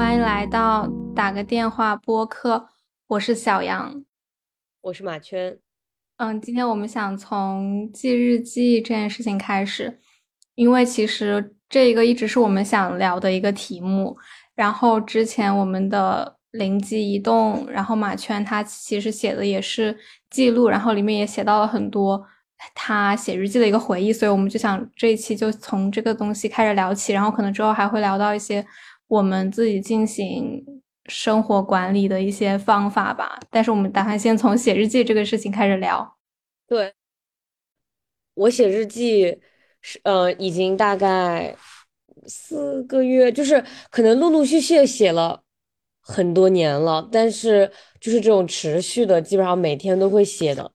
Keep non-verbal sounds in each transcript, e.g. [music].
欢迎来到打个电话播客，我是小杨，我是马圈。嗯，今天我们想从记日记这件事情开始，因为其实这个一直是我们想聊的一个题目。然后之前我们的灵机一动，然后马圈他其实写的也是记录，然后里面也写到了很多他写日记的一个回忆，所以我们就想这一期就从这个东西开始聊起，然后可能之后还会聊到一些我们自己进行生活管理的一些方法吧。但是我们打算先从写日记这个事情开始聊。对，我写日记是呃，已经大概。四个月，就是可能陆陆续续写了很多年了，但是就是这种持续的，基本上每天都会写的。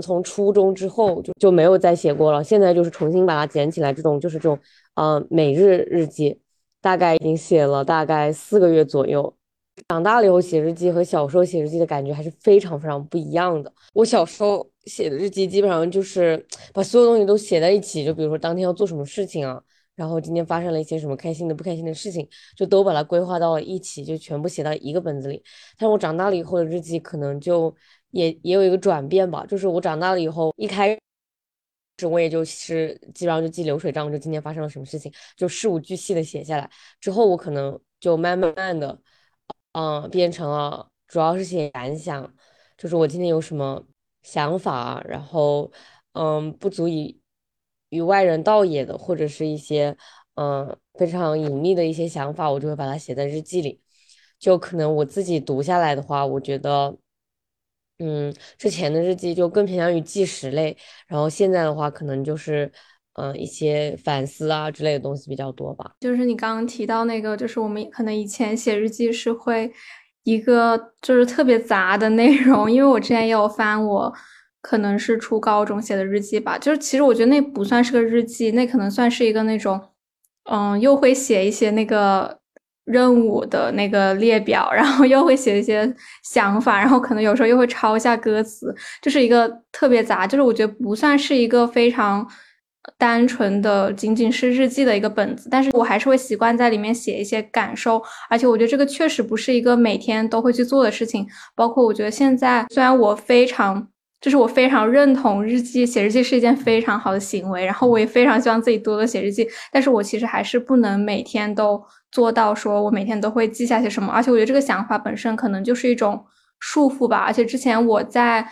从初中之后就就没有再写过了，现在就是重新把它捡起来，这种就是这种嗯每日日记，大概已经写了大概四个月左右。长大了以后写日记和小时候写日记的感觉还是非常非常不一样的。我小时候写的日记基本上就是把所有东西都写在一起，就比如说当天要做什么事情啊。然后今天发生了一些什么开心的、不开心的事情，就都把它规划到了一起，就全部写到一个本子里。但是我长大了以后的日记可能就也也有一个转变吧，就是我长大了以后，一开我也就是基本上就记流水账，就今天发生了什么事情，就事无巨细的写下来。之后我可能就慢慢慢的，嗯，变成了主要是写感想，就是我今天有什么想法，然后嗯，不足以。与外人道也的，或者是一些嗯非常隐秘的一些想法，我就会把它写在日记里。就可能我自己读下来的话，我觉得，嗯，之前的日记就更偏向于纪实类，然后现在的话，可能就是嗯一些反思啊之类的东西比较多吧。就是你刚刚提到那个，就是我们可能以前写日记是会一个就是特别杂的内容，因为我之前也有翻我。可能是初高中写的日记吧，就是其实我觉得那不算是个日记，那可能算是一个那种，嗯，又会写一些那个任务的那个列表，[laughs] 然后又会写一些想法，然后可能有时候又会抄一下歌词，就是一个特别杂，就是我觉得不算是一个非常单纯的仅仅是日记的一个本子，但是我还是会习惯在里面写一些感受，而且我觉得这个确实不是一个每天都会去做的事情，包括我觉得现在虽然我非常。就是我非常认同日记写日记是一件非常好的行为，然后我也非常希望自己多多写日记，但是我其实还是不能每天都做到，说我每天都会记下些什么，而且我觉得这个想法本身可能就是一种束缚吧，而且之前我在。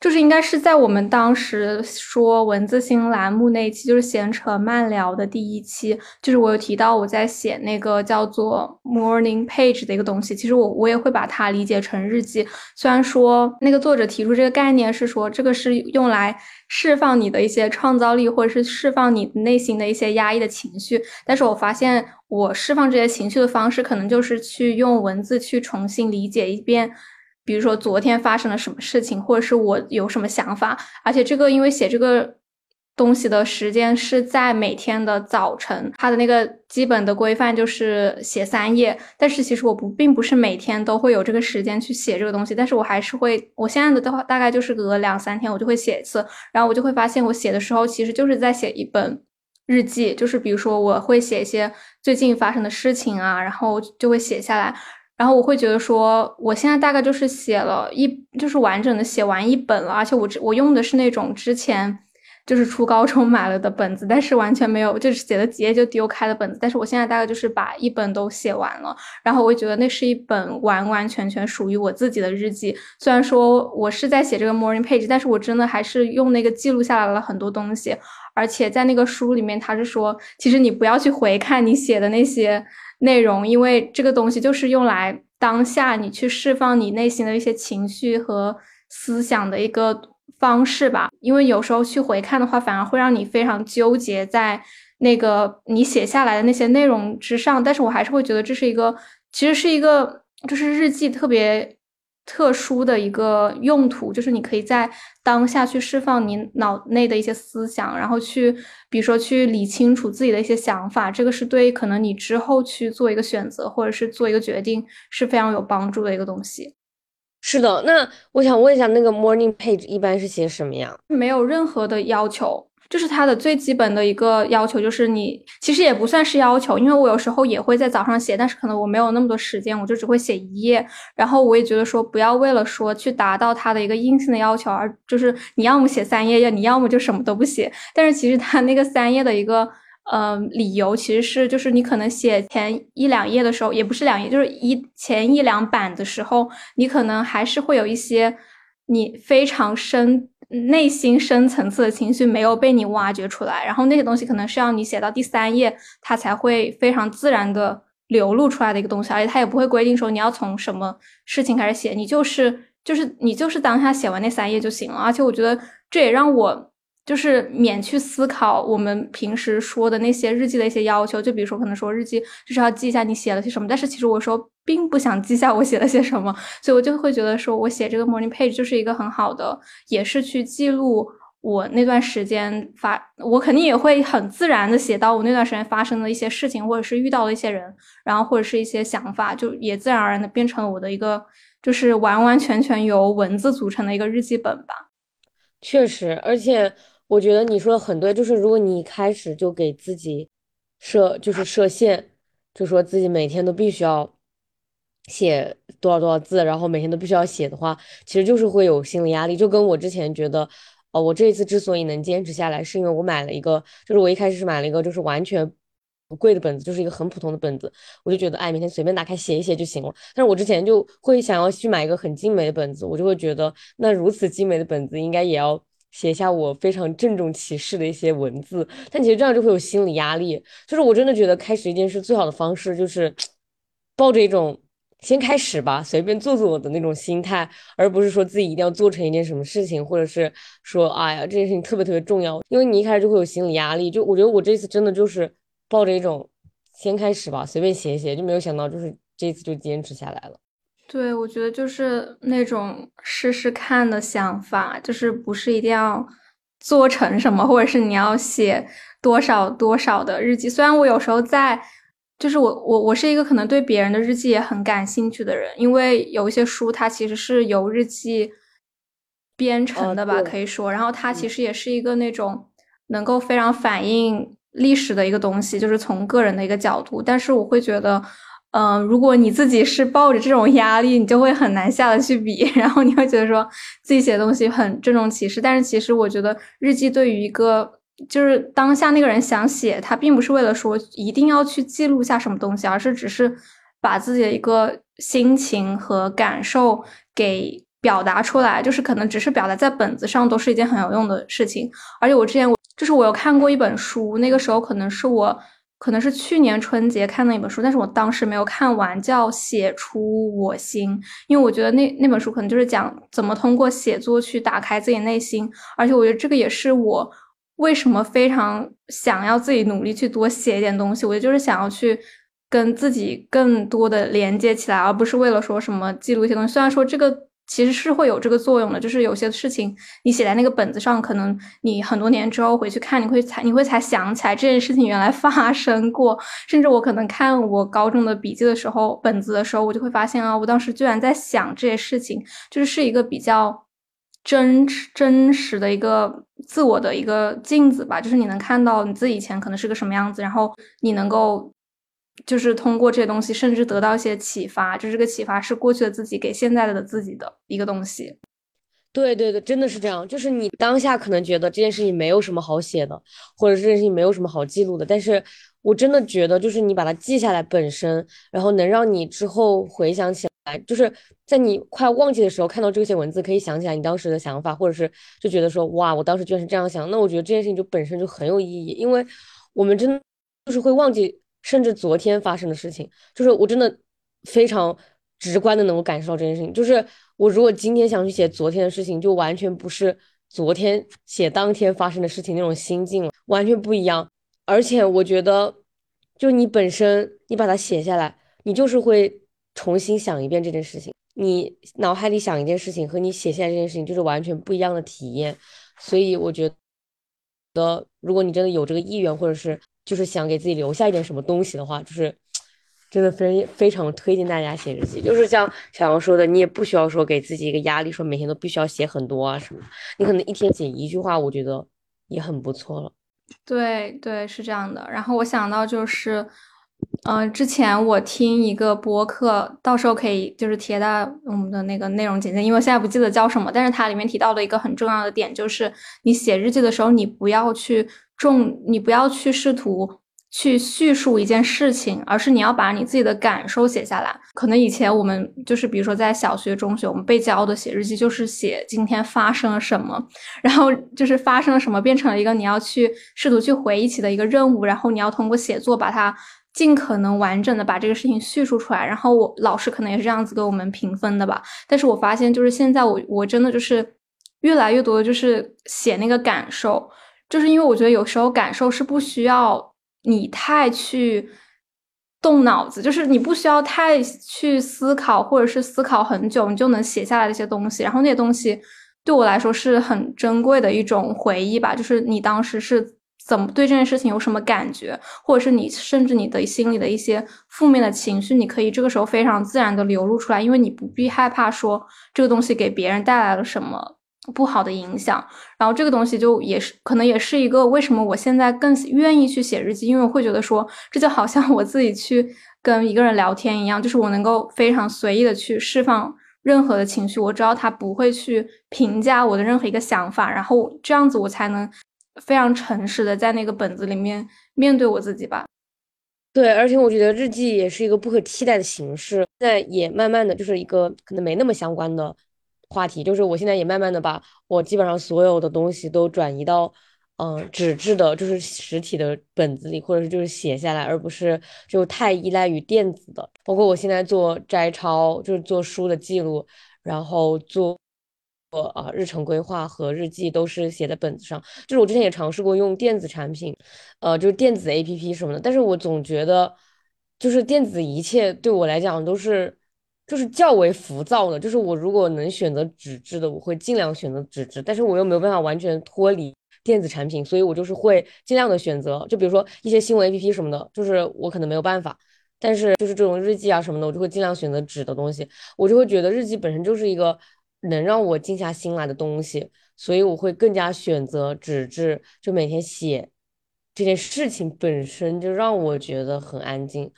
就是应该是在我们当时说文字新栏目那一期，就是闲扯慢聊的第一期，就是我有提到我在写那个叫做 morning page 的一个东西。其实我我也会把它理解成日记。虽然说那个作者提出这个概念是说这个是用来释放你的一些创造力，或者是释放你内心的一些压抑的情绪，但是我发现我释放这些情绪的方式，可能就是去用文字去重新理解一遍。比如说昨天发生了什么事情，或者是我有什么想法，而且这个因为写这个东西的时间是在每天的早晨，它的那个基本的规范就是写三页。但是其实我不并不是每天都会有这个时间去写这个东西，但是我还是会，我现在的话大概就是隔两三天我就会写一次，然后我就会发现我写的时候其实就是在写一本日记，就是比如说我会写一些最近发生的事情啊，然后就会写下来。然后我会觉得说，我现在大概就是写了一，就是完整的写完一本了，而且我我用的是那种之前就是初高中买了的本子，但是完全没有，就是写了几页就丢开的本子。但是我现在大概就是把一本都写完了，然后我觉得那是一本完完全全属于我自己的日记。虽然说我是在写这个 morning page，但是我真的还是用那个记录下来了很多东西。而且在那个书里面，他是说，其实你不要去回看你写的那些。内容，因为这个东西就是用来当下你去释放你内心的一些情绪和思想的一个方式吧。因为有时候去回看的话，反而会让你非常纠结在那个你写下来的那些内容之上。但是我还是会觉得这是一个，其实是一个，就是日记特别。特殊的一个用途，就是你可以在当下去释放你脑内的一些思想，然后去，比如说去理清楚自己的一些想法，这个是对可能你之后去做一个选择或者是做一个决定是非常有帮助的一个东西。是的，那我想问一下，那个 morning page 一般是写什么呀？没有任何的要求，就是它的最基本的一个要求就是你其实也不算是要求，因为我有时候也会在早上写，但是可能我没有那么多时间，我就只会写一页。然后我也觉得说不要为了说去达到它的一个硬性的要求，而就是你要么写三页，要你要么就什么都不写。但是其实它那个三页的一个。嗯，理由其实是就是你可能写前一两页的时候，也不是两页，就是一前一两版的时候，你可能还是会有一些你非常深内心深层次的情绪没有被你挖掘出来，然后那些东西可能是要你写到第三页，它才会非常自然的流露出来的一个东西，而且它也不会规定说你要从什么事情开始写，你就是就是你就是当下写完那三页就行了，而且我觉得这也让我。就是免去思考我们平时说的那些日记的一些要求，就比如说可能说日记就是要记一下你写了些什么，但是其实我说并不想记下我写了些什么，所以我就会觉得说我写这个 morning page 就是一个很好的，也是去记录我那段时间发，我肯定也会很自然的写到我那段时间发生的一些事情，或者是遇到的一些人，然后或者是一些想法，就也自然而然的变成了我的一个，就是完完全全由文字组成的一个日记本吧。确实，而且我觉得你说的很对，就是如果你一开始就给自己设，就是设限，就说自己每天都必须要写多少多少字，然后每天都必须要写的话，其实就是会有心理压力。就跟我之前觉得，哦，我这一次之所以能坚持下来，是因为我买了一个，就是我一开始是买了一个，就是完全。不贵的本子就是一个很普通的本子，我就觉得哎，每天随便打开写一写就行了。但是我之前就会想要去买一个很精美的本子，我就会觉得那如此精美的本子应该也要写下我非常郑重其事的一些文字。但其实这样就会有心理压力。就是我真的觉得开始一件事最好的方式就是抱着一种先开始吧，随便做做我的那种心态，而不是说自己一定要做成一件什么事情，或者是说哎呀这件事情特别特别重要，因为你一开始就会有心理压力。就我觉得我这次真的就是。抱着一种先开始吧，随便写写，就没有想到就是这次就坚持下来了。对，我觉得就是那种试试看的想法，就是不是一定要做成什么，或者是你要写多少多少的日记。虽然我有时候在，就是我我我是一个可能对别人的日记也很感兴趣的人，因为有一些书它其实是由日记编成的吧，可以说，然后它其实也是一个那种能够非常反映。历史的一个东西，就是从个人的一个角度，但是我会觉得，嗯，如果你自己是抱着这种压力，你就会很难下得去笔，[laughs] 然后你会觉得说自己写的东西很郑重其事。但是其实我觉得日记对于一个就是当下那个人想写，他并不是为了说一定要去记录下什么东西，而是只是把自己的一个心情和感受给表达出来，就是可能只是表达在本子上都是一件很有用的事情。而且我之前我。就是我有看过一本书，那个时候可能是我，可能是去年春节看的一本书，但是我当时没有看完，叫《写出我心》，因为我觉得那那本书可能就是讲怎么通过写作去打开自己内心，而且我觉得这个也是我为什么非常想要自己努力去多写一点东西，我觉得就是想要去跟自己更多的连接起来，而不是为了说什么记录一些东西。虽然说这个。其实是会有这个作用的，就是有些事情你写在那个本子上，可能你很多年之后回去看，你会才你会才想起来这件事情原来 [laughs] 发生过。甚至我可能看我高中的笔记的时候，本子的时候，我就会发现啊，我当时居然在想这些事情，就是是一个比较真真实的一个自我的一个镜子吧，就是你能看到你自己以前可能是个什么样子，然后你能够。就是通过这些东西，甚至得到一些启发。就这个启发是过去的自己给现在的自己的一个东西。对对对，真的是这样。就是你当下可能觉得这件事情没有什么好写的，或者这件事情没有什么好记录的。但是我真的觉得，就是你把它记下来本身，然后能让你之后回想起来，就是在你快忘记的时候看到这些文字，可以想起来你当时的想法，或者是就觉得说哇，我当时居然是这样想。那我觉得这件事情就本身就很有意义，因为我们真的就是会忘记。甚至昨天发生的事情，就是我真的非常直观的能够感受到这件事情。就是我如果今天想去写昨天的事情，就完全不是昨天写当天发生的事情那种心境了，完全不一样。而且我觉得，就你本身你把它写下来，你就是会重新想一遍这件事情。你脑海里想一件事情和你写下来这件事情就是完全不一样的体验。所以我觉得，如果你真的有这个意愿，或者是就是想给自己留下一点什么东西的话，就是 [tsk] 真的非非常推荐大家写日记。就是像小杨说的，你也不需要说给自己一个压力，说每天都必须要写很多啊什么。你可能一天写一句话，我觉得也很不错了。对对，是这样的。然后我想到就是，嗯，之前我听一个播客，到时候可以就是贴到我们的那个内容简介，因为我现在不记得叫什么，但是它里面提到的一个很重要的点就是，你写日记的时候，你不要去重，你不要去试图。去叙述一件事情，而是你要把你自己的感受写下来。可能以前我们就是，比如说在小学、中学，我们被教的写日记就是写今天发生了什么，然后就是发生了什么变成了一个你要去试图去回忆起的一个任务，然后你要通过写作把它尽可能完整的把这个事情叙述出来。然后我老师可能也是这样子给我们评分的吧。但是我发现就是现在我我真的就是越来越多的就是写那个感受，就是因为我觉得有时候感受是不需要。你太去动脑子，就是你不需要太去思考，或者是思考很久，你就能写下来这些东西。然后那些东西对我来说是很珍贵的一种回忆吧。就是你当时是怎么对这件事情有什么感觉，或者是你甚至你的心里的一些负面的情绪，你可以这个时候非常自然的流露出来，因为你不必害怕说这个东西给别人带来了什么。不好的影响，然后这个东西就也是可能也是一个为什么我现在更愿意去写日记，因为我会觉得说这就好像我自己去跟一个人聊天一样，就是我能够非常随意的去释放任何的情绪，我知道他不会去评价我的任何一个想法，然后这样子我才能非常诚实的在那个本子里面面对我自己吧。对，而且我觉得日记也是一个不可替代的形式，在也慢慢的就是一个可能没那么相关的。话题就是，我现在也慢慢的把我基本上所有的东西都转移到，嗯，纸质的，就是实体的本子里，或者是就是写下来，而不是就太依赖于电子的。包括我现在做摘抄，就是做书的记录，然后做做啊日程规划和日记都是写在本子上。就是我之前也尝试过用电子产品，呃，就是电子 APP 什么的，但是我总觉得，就是电子一切对我来讲都是。就是较为浮躁的，就是我如果能选择纸质的，我会尽量选择纸质，但是我又没有办法完全脱离电子产品，所以我就是会尽量的选择，就比如说一些新闻 APP 什么的，就是我可能没有办法，但是就是这种日记啊什么的，我就会尽量选择纸的东西，我就会觉得日记本身就是一个能让我静下心来的东西，所以我会更加选择纸质，就每天写这件事情本身就让我觉得很安静。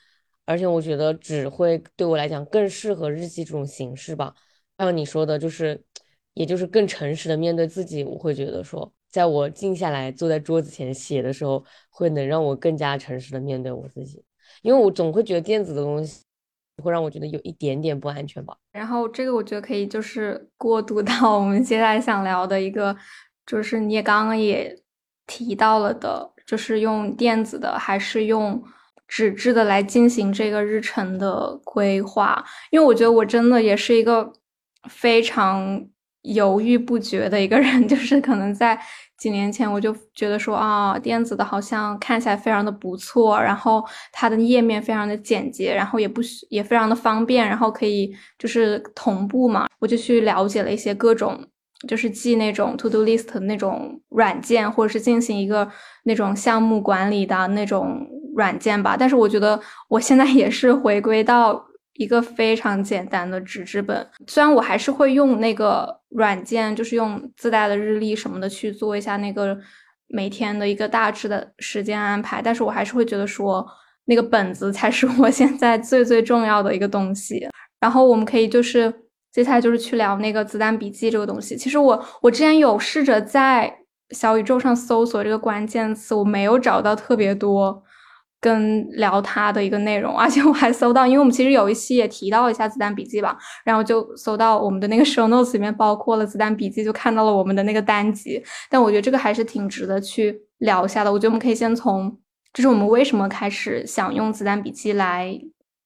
而且我觉得纸会对我来讲更适合日记这种形式吧。像你说的，就是，也就是更诚实的面对自己。我会觉得说，在我静下来坐在桌子前写的时候，会能让我更加诚实的面对我自己。因为我总会觉得电子的东西会让我觉得有一点点不安全吧。然后这个我觉得可以就是过渡到我们接下来想聊的一个，就是你也刚刚也提到了的，就是用电子的还是用。纸质的来进行这个日程的规划，因为我觉得我真的也是一个非常犹豫不决的一个人，[laughs] 就是可能在几年前我就觉得说啊，电子的好像看起来非常的不错，然后它的页面非常的简洁，然后也不也非常的方便，然后可以就是同步嘛，我就去了解了一些各种就是记那种 to do list 那种软件，或者是进行一个那种项目管理的那种。软件吧，但是我觉得我现在也是回归到一个非常简单的纸质本。虽然我还是会用那个软件，就是用自带的日历什么的去做一下那个每天的一个大致的时间安排，但是我还是会觉得说那个本子才是我 [laughs] 现在最最重要的一个东西。然后我们可以就是接下来就是去聊那个子弹笔记这个东西。其实我我之前有试着在小宇宙上搜索这个关键词，我没有找到特别多。跟聊它的一个内容，而且我还搜到，因为我们其实有一期也提到一下子弹笔记吧，然后就搜到我们的那个 show notes 里面包括了子弹笔记，就看到了我们的那个单集。但我觉得这个还是挺值得去聊一下的。我觉得我们可以先从，就是我们为什么开始想用子弹笔记来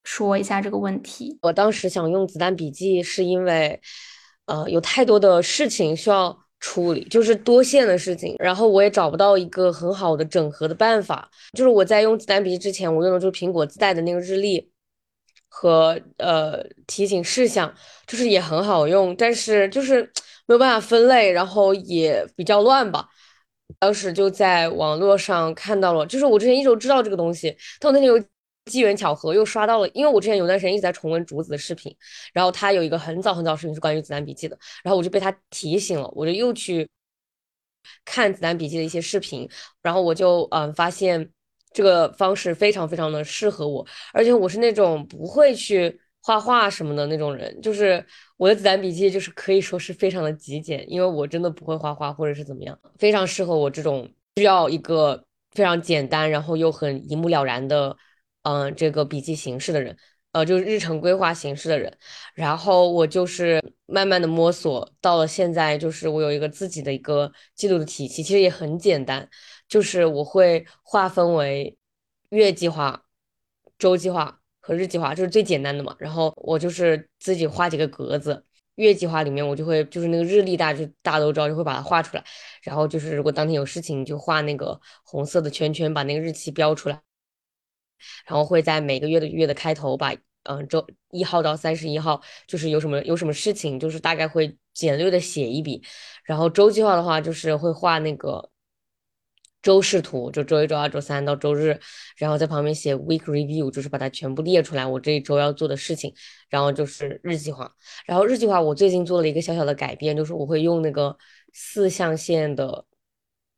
说一下这个问题。我当时想用子弹笔记，是因为，呃，有太多的事情需要。处理就是多线的事情，然后我也找不到一个很好的整合的办法。就是我在用子弹笔记之前，我用的就是苹果自带的那个日历和呃提醒事项，就是也很好用，但是就是没有办法分类，然后也比较乱吧。当时就在网络上看到了，就是我之前一直都知道这个东西，但我那天有。机缘巧合又刷到了，因为我之前有段时间一直在重温竹子的视频，然后他有一个很早很早视频是关于子弹笔记的，然后我就被他提醒了，我就又去看子弹笔记的一些视频，然后我就嗯发现这个方式非常非常的适合我，而且我是那种不会去画画什么的那种人，就是我的子弹笔记就是可以说是非常的极简，因为我真的不会画画或者是怎么样，非常适合我这种需要一个非常简单然后又很一目了然的嗯这个笔记形式的人。呃，就是日程规划形式的人，然后我就是慢慢的摸索到了现在，就是我有一个自己的一个记录的体系，其实也很简单，就是我会划分为月计划、周计划和日计划，就是最简单的嘛。然后我就是自己画几个格子，月计划里面我就会就是那个日历，大家就大家都知道，就会把它画出来。然后就是如果当天有事情，就画那个红色的圈圈，把那个日期标出来。然后会在每个月的月的开头把。嗯，周一号到三十一号，就是有什么有什么事情，就是大概会简略的写一笔。然后周计划的话，就是会画那个周视图，就周一、周二、周三到周日，然后在旁边写 week review，就是把它全部列出来，我这一周要做的事情。然后就是日计划，然后日计划我最近做了一个小小的改变，就是我会用那个四象限的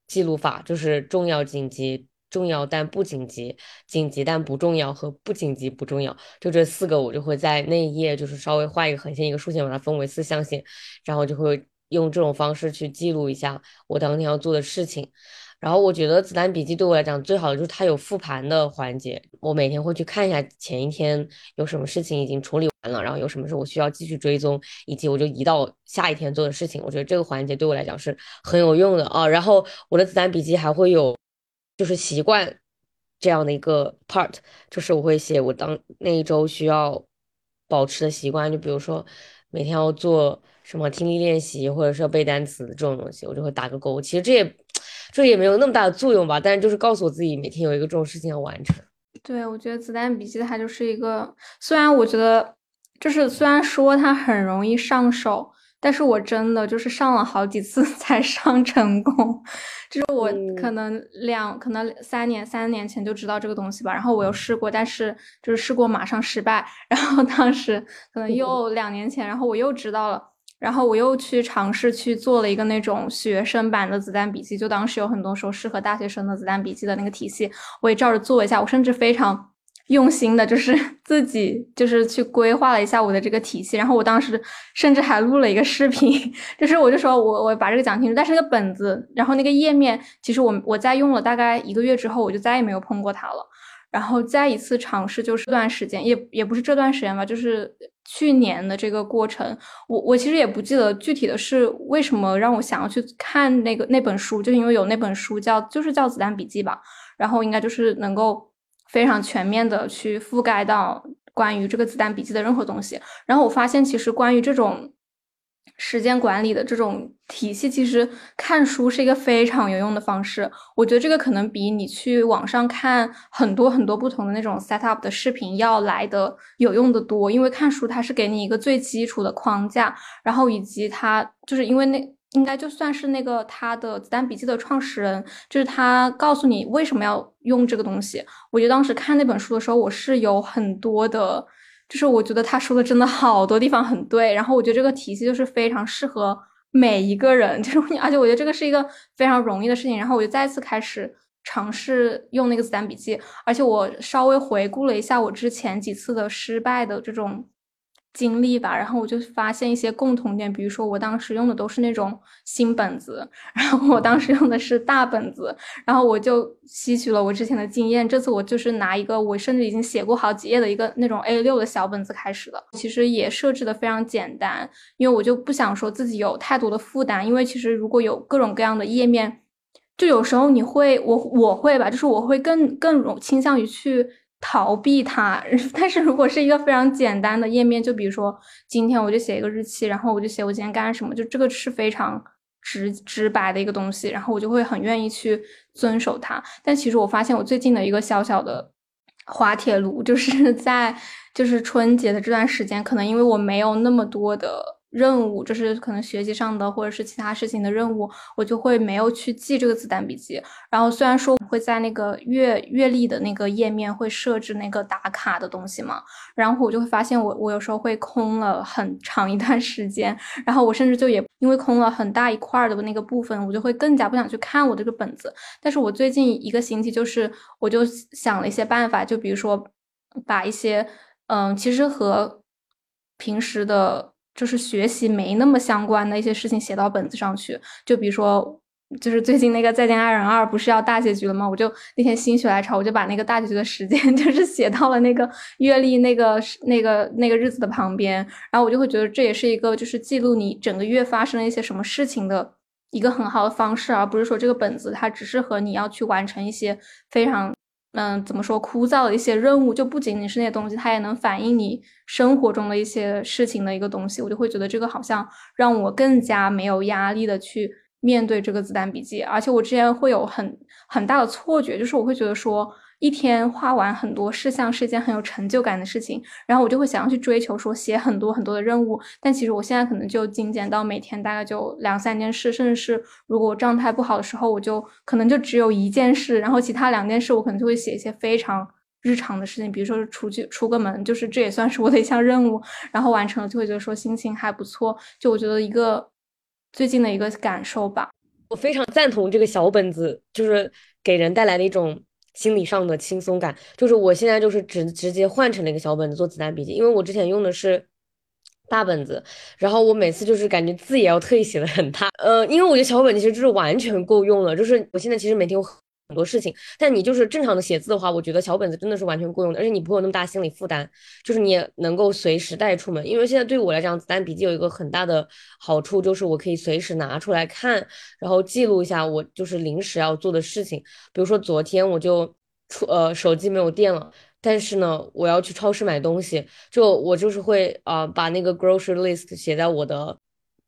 记录法，就是重要、紧急。重要但不紧急，紧急但不重要和不紧急不重要，就这四个，我就会在那一页就是稍微画一个横线一个竖线，把它分为四象限，然后就会用这种方式去记录一下我当天要做的事情。然后我觉得子弹笔记对我来讲最好的就是它有复盘的环节，我每天会去看一下前一天有什么事情已经处理完了，然后有什么是我需要继续追踪，以及我就移到下一天做的事情。我觉得这个环节对我来讲是很有用的啊。然后我的子弹笔记还会有。就是习惯这样的一个 part，就是我会写我当那一周需要保持的习惯，就比如说每天要做什么听力练习，或者是要背单词这种东西，我就会打个勾。其实这也这也没有那么大的作用吧，但是就是告诉我自己每天有一个这种事情要完成。对，我觉得子弹笔记它就是一个，虽然我觉得就是虽然说它很容易上手。但是我真的就是上了好几次 [laughs] 才上成功，就是我可能两可能三年三年前就知道这个东西吧，然后我又试过，但是就是试过马上失败，[laughs] 然后当时可能又两年前，然后我又知道了，然后我又去尝试去做了一个那种学生版的子弹笔记，就当时有很多时候适合大学生的子弹笔记的那个体系，我也照着做一下，我甚至非常。用心的，就是 [laughs] 自己就是去规划了一下我的这个体系，然后我当时甚至还录了一个视频，[laughs] 就是我就说我我把这个讲清楚，但是那个本子，然后那个页面，其实我我在用了大概一个月之后，我就再也没有碰过它了。然后再一次尝试，就是这段时间，也也不是这段时间吧，就是去年的这个过程，我我其实也不记得具体的是为什么让我想要去看那个那本书，就因为有那本书叫就是叫子弹笔记吧，然后应该就是能够。非常全面的去覆盖到关于这个子弹笔记的任何东西，然后我发现其实关于这种时间管理的这种体系，其实看书是一个非常有用的方式。我觉得这个可能比你去网上看很多很多不同的那种 set up 的视频要来的有用的多，因为看书它是给你一个最基础的框架，然后以及它就是因为那。应该就算是那个他的子弹笔记的创始人，就是他告诉你为什么要用这个东西。我觉得当时看那本书的时候，我是有很多的，就是我觉得他说的真的好多地方很对。然后我觉得这个体系就是非常适合每一个人，[laughs] 就是而且我觉得这个是一个非常容易的事情。然后我就再次开始尝试用那个子弹笔记，而且我稍微回顾了一下我之前几次的失败的这种。经历吧，然后我就发现一些共同点，比如说我当时用的都是那种新本子，然后我当时用的是大本子，然后我就吸取了我之前的经验，这次我就是拿一个我甚至已经写过好几页的一个那种 A 六的小本子开始的，其实也设置的非常简单，因为我就不想说自己有太多的负担，因为其实如果有各种各样的页面，就有时候你会我我会吧，就是我会更更容倾向于去。逃避它，[laughs] 但是如果是一个非常简单的页面，就比如说今天我就写一个日期，然后我就写我今天干什么，就这个是非常直直白的一个东西，然后我就会很愿意去遵守它。但其实我发现我最近的一个小小的滑铁卢，就是 [laughs] 在就是春节的这段时间，可能因为我没有那么多的任务，就是可能学习上的或者是其他事情的任务，我就会没有去记这个子弹笔记。然后虽然说会在那个月月历的那个页面会设置那个打卡的东西嘛，然后我就会发现我我有时候会空了很长一段时间，然后我甚至就也因为空了很大一块的那个部分，我就会更加不想去看我这个本子。但是我最近一个星期就是我就想了一些办法，就比如说把一些嗯，其实和平时的。就是学习没那么相关的一些事情写到本子上去，就比如说，就是最近那个《再见爱人二》不是要大结局了吗？我就那天心血来潮，我就把那个大结局的时间 [laughs] 就是写到了那个月历那个那个那个日子的旁边，然后我就会觉得这也是一个就是记录你整个月发生了一些什么事情的一个很好的方式，而不是说这个本子它只适合你要去完成一些非常。嗯，怎么说枯燥的一些任务，就不仅仅是那些东西，它也能反映你生活中的一些事情的一个东西。我就会觉得这个好像让我更加没有压力的去面对这个子弹笔记，而且我之前会有很很大的错觉，就是我会觉得说。一天画完很多事项是一件很有成就感的事情，然后我就会想要去追求说写很多很多的任务，但其实我现在可能就精简到每天大概就两三件事，甚至是如果我状态不好的时候，我就可能就只有一件事，然后其他两件事我可能就会写一些非常日常的事情，比如说出去出个门，就是这也算是我的一项任务，然后完成了就会觉得说心情还不错，就我觉得一个最近的一个感受吧。我非常赞同这个小本子，就是给人带来的一种。心理上的轻松感，就是我现在就是直直接换成了一个小本子做子弹笔记，因为我之前用的是大本子，然后我每次就是感觉字也要 [laughs] 特意写的很大，呃，因为我觉得小本子其实就是完全够用了，就是我现在其实每天很多事情，但你就是正常的写字的话，我觉得小本子真的是完全够用的，而且你不会有那么大心理负担，就是你也能够随时带出门。因为现在对我来讲，子弹笔记有一个很大的好处，就是我可以随时拿出来看，然后记录一下我就是临时要做的事情。比如说昨天我就出呃手机没有电了，但是呢我要去超市买东西，就我就是会啊把那个 grocery list 写在我的。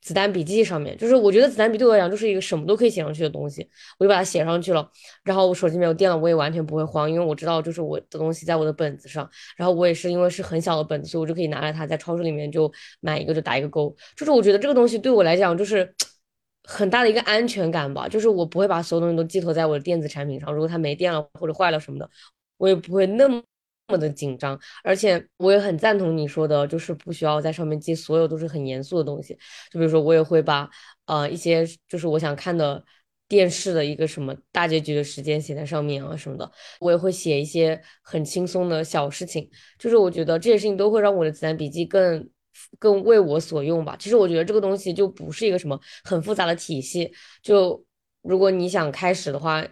子弹笔记上面，就是我觉得子弹笔对我来讲就是一个什么都可以写上去的东西，我就把它写上去了。然后我手机没有电了，我也完全不会慌，因为我知道就是我的东西在我的本子上。然后我也是因为是很小的本子，所以我就可以拿来它在超市里面就买一个就打一个勾。就是我觉得这个东西对我来讲就是 [tsk] 很大的一个安全感吧，就是我不会把所有东西都寄托在我的电子产品上，如果它没电了或者坏了什么的，我也不会那么。那么的紧张，而且我也很赞同你说的，就是不需要在上面记所有都是很严肃的东西。就比如说，我也会把呃一些就是我想看的电视的一个什么大结局的时间写在上面啊什么的。我也会写一些很轻松的小事情，就是我觉得这些事情都会让我的子弹笔记更更为我所用吧。其实我觉得这个东西就不是一个什么很复杂的体系。就如果你想开始的话。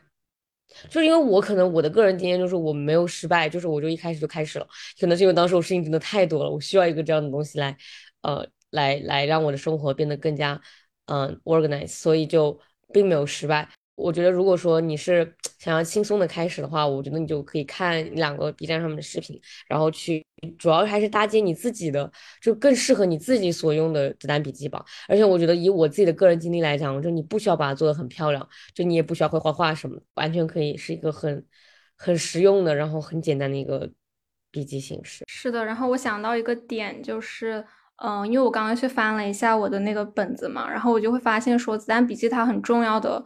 就是因为我可能我的个人经验就是我没有失败，就是我就一开始就开始了，可能是因为当时我事情真的太多了，我需要一个这样的东西来，呃，来来让我的生活变得更加嗯 organize，所以就并没有失败。我觉得，如果说你是想要轻松的开始的话，我觉得你就可以看两个 B 站上面的视频，然后去主要还是搭建你自己的，就更适合你自己所用的子弹笔记吧。而且我觉得，以我自己的个人经历来讲，就你不需要把它做的很漂亮，就你也不需要会画画什么，完全可以是一个很很实用的，然后很简单的一个笔记形式。是的，然后我想到一个点就是，嗯，因为我刚刚去翻了一下我的那个本子嘛，然后我就会发现说，子弹笔记它很重要的。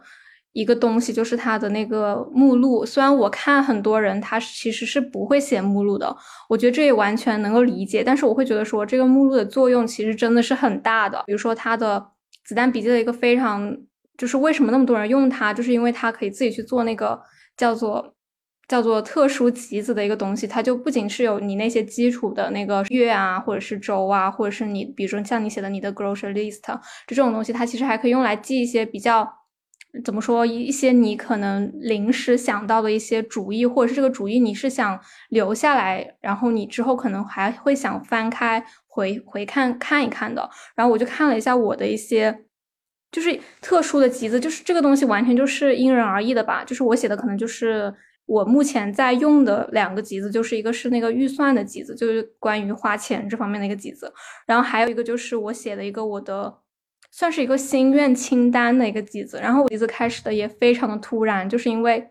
一个东西就是它的那个目录，虽然我看很多人他其实是不会写目录的，我觉得这也完全能够理解。但是我会觉得说这个目录的作用其实真的是很大的。比如说它的子弹笔记的一个非常，就是为什么那么多人用它，就是因为它可以自己去做那个叫做叫做特殊集子的一个东西。它就不仅是有你那些基础的那个月啊，或者是周啊，或者是你比如说像你写的你的 grocery list 这种东西，它其实还可以用来记一些比较。怎么说？一些你可能临时想到的一些主意，或者是这个主意你是想留下来，然后你之后可能还会想翻开回回看看一看的。然后我就看了一下我的一些，就是特殊的集子，就是这个东西完全就是因人而异的吧。就是我写的可能就是我目前在用的两个集子，就是一个是那个预算的集子，就是关于花钱这方面的一个集子，然后还有一个就是我写的一个我的。算是一个心愿清单的一个集子，然后我集子开始的也非常的突然，就是因为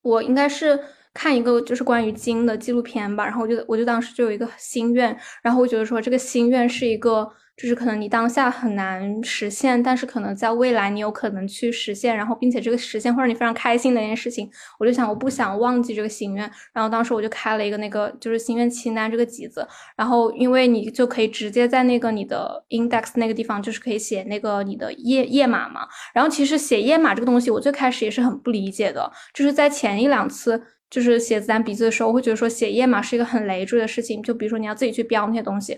我应该是看一个就是关于金的纪录片吧，然后我就我就当时就有一个心愿，然后我觉得说这个心愿是一个就是可能你当下很难实现，但是可能在未来你有可能去实现，然后并且这个实现会让你非常开心的一件事情，我就想我不想忘记这个心愿，然后当时我就开了一个那个就是心愿清单这个集子，然后因为你就可以直接在那个你的 index 那个地方就是可以写那个你的页页码嘛，然后其实写页码这个东西我最开始也是很不理解的，就是在前一两次。就是写子弹笔记的时候，我会觉得说写页码是一个很累赘的事情。就比如说你要自己去标那些东西，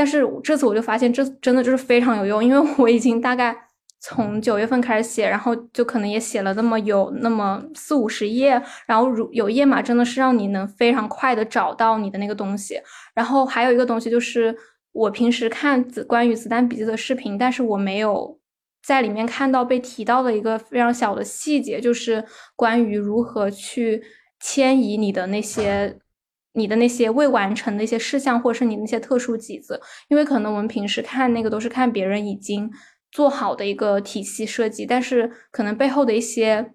但是这次我就发现这真的就是非常有用，因为我已经大概从九月份开始写，然后就可能也写了那么有那么四五十页，然后如有页码真的是让你能非常快的找到你的那个东西。然后还有一个东西就是我平时看子关于子弹笔记的视频，但是我没有在里面看到被提到的一个非常小的细节，就是关于如何去。迁移你的那些，你的那些未完成的一些事项，或者是你那些特殊集子，因为可能我们平时看那个都是看别人已经做好的一个体系设计，但是可能背后的一些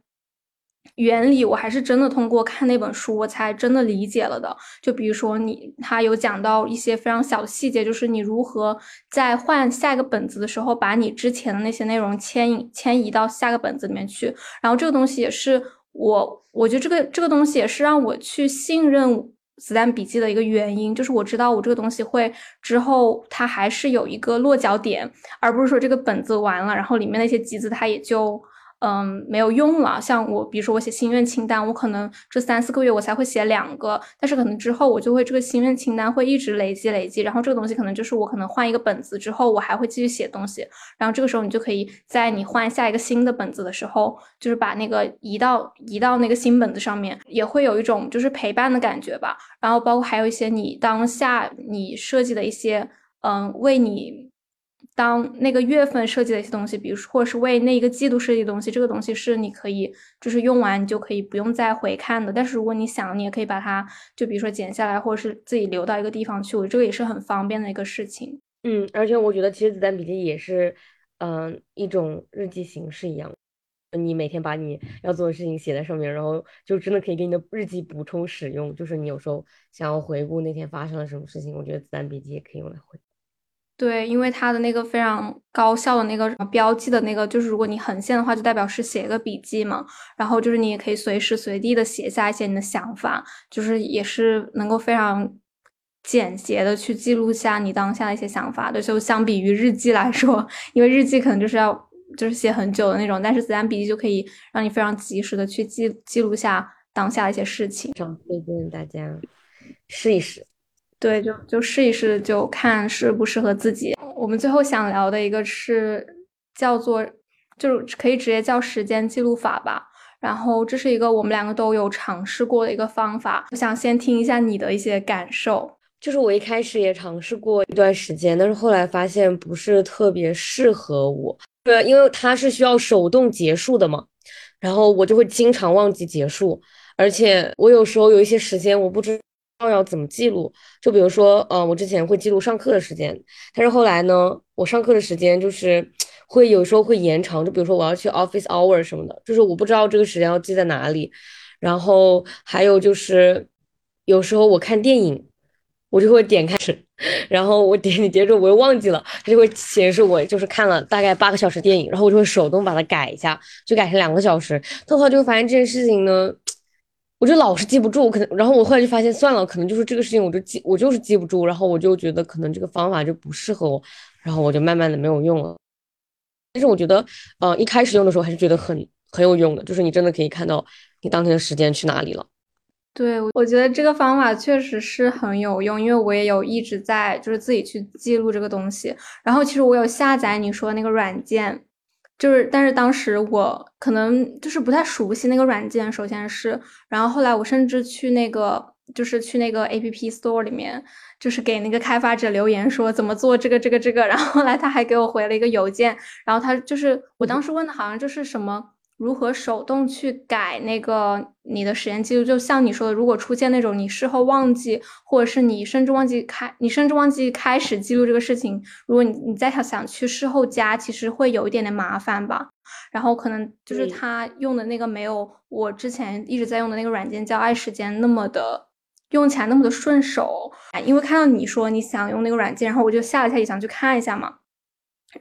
原理，我还是真的通过看那本书，我才真的理解了的。就比如说你，他有讲到一些非常小的细节，就是你如何在换下一个本子的时候，把你之前的那些内容迁移迁移到下个本子里面去，然后这个东西也是。我我觉得这个这个东西也是让我去信任子弹笔记的一个原因，就是我知道我这个东西会之后它还是有一个落脚点，而不是说这个本子完了，然后里面那些集子它也就。嗯，没有用了。像我，比如说我写心愿清单，我可能这三四个月我才会写两个，但是可能之后我就会这个心愿清单会一直累积累积，然后这个东西可能就是我可能换一个本子之后，我还会继续写东西，然后这个时候你就可以在你换下一个新的本子的时候，就是把那个移到移到那个新本子上面，也会有一种就是陪伴的感觉吧。然后包括还有一些你当下你设计的一些，嗯，为你。当那个月份设计的一些东西，比如说或者是为那一个季度设计的东西，这个东西是你可以就是用完你就可以不用再回看的。但是如果你想，你也可以把它就比如说剪下来，或者是自己留到一个地方去，我这个也是很方便的一个事情。嗯，而且我觉得其实子弹笔记也是，嗯，一种日记形式一样，你每天把你要做的事情写在上面，然后就真的可以给你的日记补充使用。就是你有时候想要回顾那天发生了什么事情，我觉得子弹笔记也可以用来回。对，因为它的那个非常高效的那个标记的那个，就是如果你横线的话，就代表是写一个笔记嘛。然后就是你也可以随时随地的写下一些你的想法，就是也是能够非常简洁的去记录下你当下的一些想法的。就相比于日记来说，因为日记可能就是要就是写很久的那种，但是子弹笔记就可以让你非常及时的去记记录下当下的一些事情。非常推荐大家试一试。对，就就试一试，就看适不适合自己。我们最后想聊的一个是叫做，就是可以直接叫时间记录法吧。然后这是一个我们两个都有尝试过的一个方法。我想先听一下你的一些感受。就是我一开始也尝试过一段时间，但是后来发现不是特别适合我。对，因为它是需要手动结束的嘛，然后我就会经常忘记结束，而且我有时候有一些时间我不知。要要怎么记录？就比如说，呃，我之前会记录上课的时间，但是后来呢，我上课的时间就是会有时候会延长。就比如说我要去 office hour 什么的，就是我不知道这个时间要记在哪里。然后还有就是有时候我看电影，我就会点开始，[laughs] 然后我点你接着我又忘记了，它就会显示我就是看了大概八个小时电影，然后我就会手动把它改一下，就改成两个小时。的话就会发现这件事情呢。我就老是记不住，可能，然后我后来就发现算了，可能就是这个事情，我就记，我就是记不住，然后我就觉得可能这个方法就不适合我，然后我就慢慢的没有用了。但是我觉得，呃，一开始用的时候还是觉得很很有用的，就是你真的可以看到你当天的时间去哪里了。对，我觉得这个方法确实是很有用，因为我也有一直在就是自己去记录这个东西，然后其实我有下载你说的那个软件。就是，但是当时我可能就是不太熟悉那个软件，首先是，然后后来我甚至去那个，就是去那个 A P P Store 里面，就是给那个开发者留言说怎么做这个这个这个，然后后来他还给我回了一个邮件，然后他就是我当时问的好像就是什么。如何手动去改那个你的时间记录？就像你说的，如果出现那种你事后忘记，或者是你甚至忘记开，你甚至忘记开始记录这个事情，如果你你再想想去事后加，其实会有一点点麻烦吧。然后可能就是他用的那个没有我之前一直在用的那个软件叫爱时间那么的用起来那么的顺手。因为看到你说你想用那个软件，然后我就下了一下也想去看一下嘛。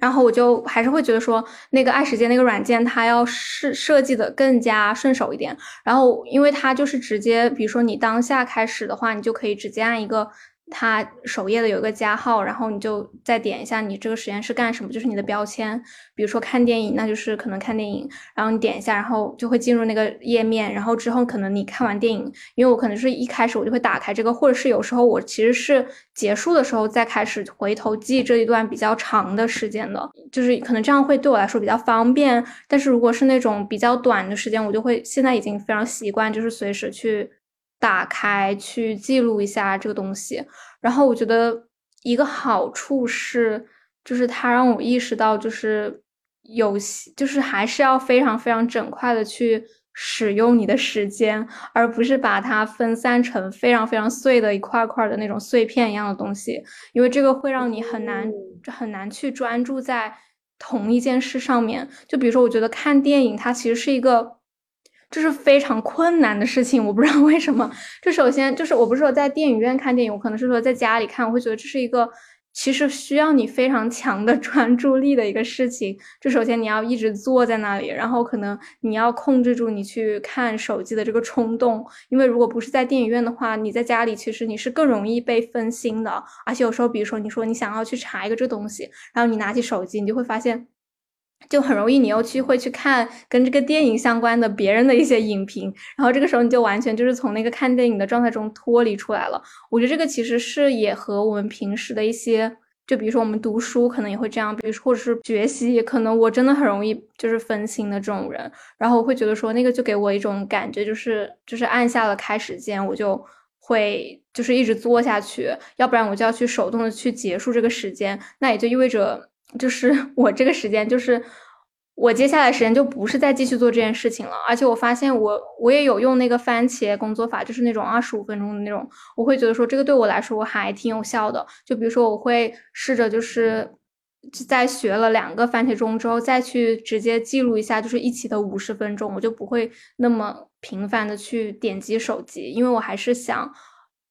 然后我就还是会觉得说，那个爱时间那个软件它要设设计的更加顺手一点。然后因为它就是直接，比如说你当下开始的话，你就可以直接按一个。它首页的有一个加号，然后你就再点一下你这个实验室干什么，就是你的标签。比如说看电影，那就是可能看电影，然后你点一下，然后就会进入那个页面。然后之后可能你看完电影，因为我可能是一开始我就会打开这个，或者是有时候我其实是结束的时候再开始回头记这一段比较长的时间的，就是可能这样会对我来说比较方便。但是如果是那种比较短的时间，我就会现在已经非常习惯，就是随时去。打开去记录一下这个东西，然后我觉得一个好处是，就是它让我意识到，就是有些就是还是要非常非常整块的去使用你的时间，而不是把它分散成非常非常碎的一块块的那种碎片一样的东西，因为这个会让你很难很难去专注在同一件事上面。就比如说，我觉得看电影它其实是一个。这是非常困难的事情，我不知道为什么。这首先就是我不是说在电影院看电影，我可能是说在家里看，我会觉得这是一个其实需要你非常强的 [laughs] 专注力的一个事情。就首先你要一直坐在那里，然后可能你要控制住你去看手机的这个冲动，因为如果不是在电影院的话，你在家里其实你是更容易被分心的。而且有时候，比如说你说你想要去查一个这东西，然后你拿起手机，你就会发现。就很容易，你又去会去看跟这个电影相关的别人的一些影评，然后这个时候你就完全就是从那个看电影的状态中脱离出来了。我觉得这个其实是也和我们平时的一些，就比如说我们读书可能也会这样，比如说或者是学习，可能我真的很容易就是分心的这种人，然后我会觉得说那个就给我一种感觉，就是就是按下了开始键，我就会就是一直做下去，要不然我就要去手动的去结束这个时间，那也就意味着。就是 [laughs] 我这个时间，就是我接下来时间就不是再继续做这件事情了。而且我发现我我也有用那个番茄工作法，就是那种二十五分钟的那种，我会觉得说这个对我来说我还挺有效的。就比如说我会试着就是在学了两个番茄钟之后，再去直接记录一下，就是一起的五十分钟，我就不会那么频繁的去点击手机，因为我还是想，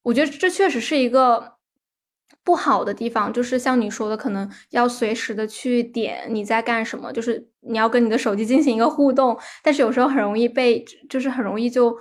我觉得这确实是一个。不好的地方就是像你说的，可能要随时的去点你在干什么，就是你要跟你的手机进行一个互动，但是有时候很容易被，就是很容易就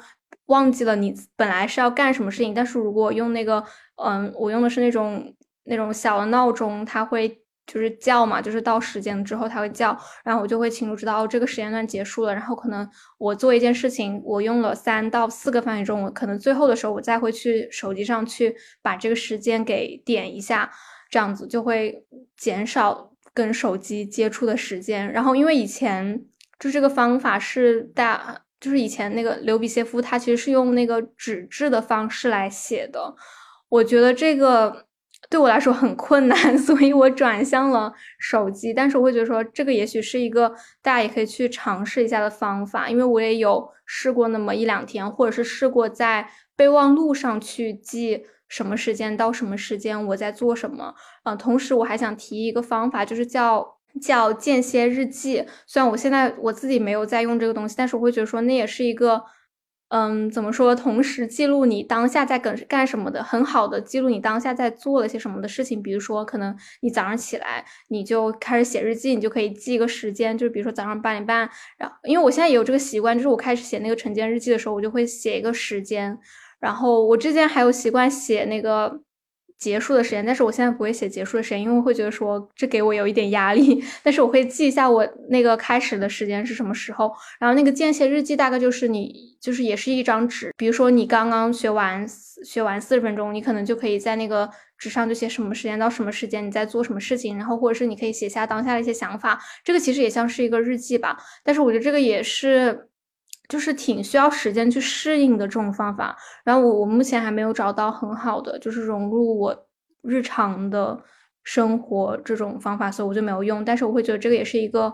忘记了你本来是要干什么事情。但是如果用那个，嗯，我用的是那种那种小的闹钟，它会。就是叫嘛，就是到时间之后它会叫，然后我就会清楚知道哦，这个时间段结束了。然后可能我做一件事情，我用了三到四个番茄钟，我可能最后的时候我再会去手机上去把这个时间给点一下，这样子就会减少跟手机接触的时间。然后因为以前就这个方法是大，就是以前那个刘比歇夫他其实是用那个纸质的方式来写的，我觉得这个。对我来说很困难，[laughs] 所以我转向了手机。但是我会觉得说，这个也许是一个大家也可以去尝试一下的方法，因为我也有试过那么一两天，或者是试过在备忘录上去记什么时间到什么时间我在做什么。嗯，同时我还想提一个方法，就是叫叫间歇日记。虽然我现在我自己没有在用这个东西，但是我会觉得说，那也是一个。嗯，怎么说？同时记录你当下在干干什么的，很好的记录你当下在做了些什么的事情。比如说，可能你早上起来你就开始写日记，你就可以记一个时间，就是比如说早上八点半。然后，因为我现在也有这个习惯，就是我开始写那个晨间日记的时候，我就会写一个时间。然后我之前还有习惯写那个。结束的时间，但是我现在不会写结束的时间，因为我会觉得说这给我有一点压力。[laughs] 但是我会记一下我那个开始的时间是什么时候。然后那个间歇日记大概就是你就是也是一张纸，比如说你刚刚学完学完四十分钟，你可能就可以在那个纸上就写什么时间到什么时间你在做什么事情，然后或者是你可以写下当下的一些想法。这个其实也像是一个日记吧，但是我觉得这个也是。就是挺需要时间去适应的这种方法，然后我我目前还没有找到很好的，就是融入我日常的生活这种方法，所以我就没有用。但是我会觉得这个也是一个，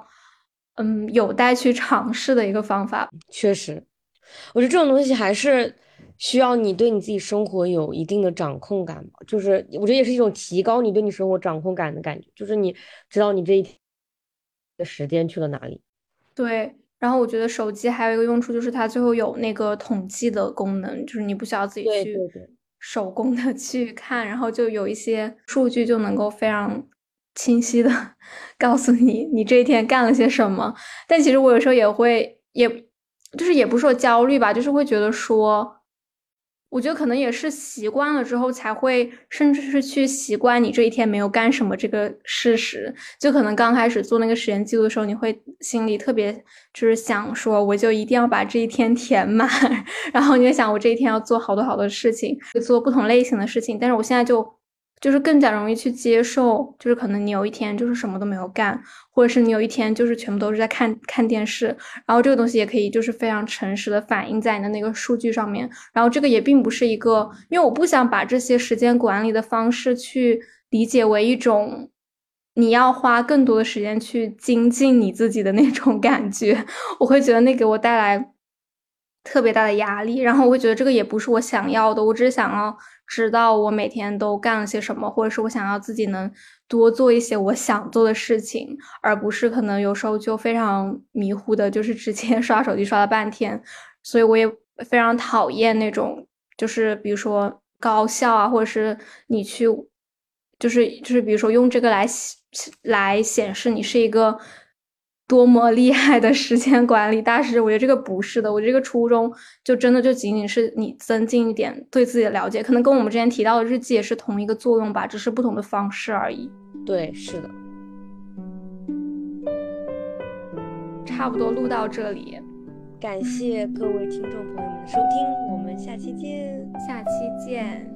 嗯，有待去尝试的一个方法。确实，我觉得这种东西还是需要你对你自己生活有一定的掌控感吧。就是我觉得也是一种提高你对你生活掌控感的感觉，就是你知道你这一天的时间去了哪里。对。然后我觉得手机还有一个用处，就是它最后有那个统计的功能，就是你不需要自己去 [laughs] 手工的去看，然后就有一些数据就能够非常清晰的 [laughs] 告诉你你这一天干了些什么。但其实我有时候也会，也就是也不是说焦虑吧，就是会觉得说。我觉得可能也是习惯了之后才会，甚至是去习惯你这一天没有干什么这个事实。就可能刚开始做那个实验记录的时候，你会心里特别就是想说，我就一定要把这一天填满，[laughs] 然后你就想我这一天要做好多好多事情，做不同类型的事情。但是我现在就。就是更加容易去接受，就是可能你有一天就是什么都没有干，或者是你有一天就是全部都是在看看电视，然后这个东西也可以就是非常诚实的反映在你的那个数据上面。然后这个也并不是一个，因为我不想把这些时间管理的方式去理解为一种你要花更多的时间去精进你自己的那种感觉，我会觉得那给我带来特别大的压力，然后我会觉得这个也不是我想要的，我只是想要。知道我每天都干了些什么，或者是我想要自己能多做一些我想做的事情，而不是可能有时候就非常迷糊的，就是直接 [laughs] 刷手机刷了半天。所以我也非常讨厌那种，就是比如说高效啊，或者是你去，就是就是比如说用这个来来显示你是一个。多么厉害的时间管理大师！我觉得这个不是的，我这个初衷就真的就仅仅是你增进一点对自己的了解，可能跟我们之前提到的日记也是同一个作用吧，只是不同的方式而已。对，是的。差不多录到这里，感谢各位听众朋友们的收听，我们下期见，下期见。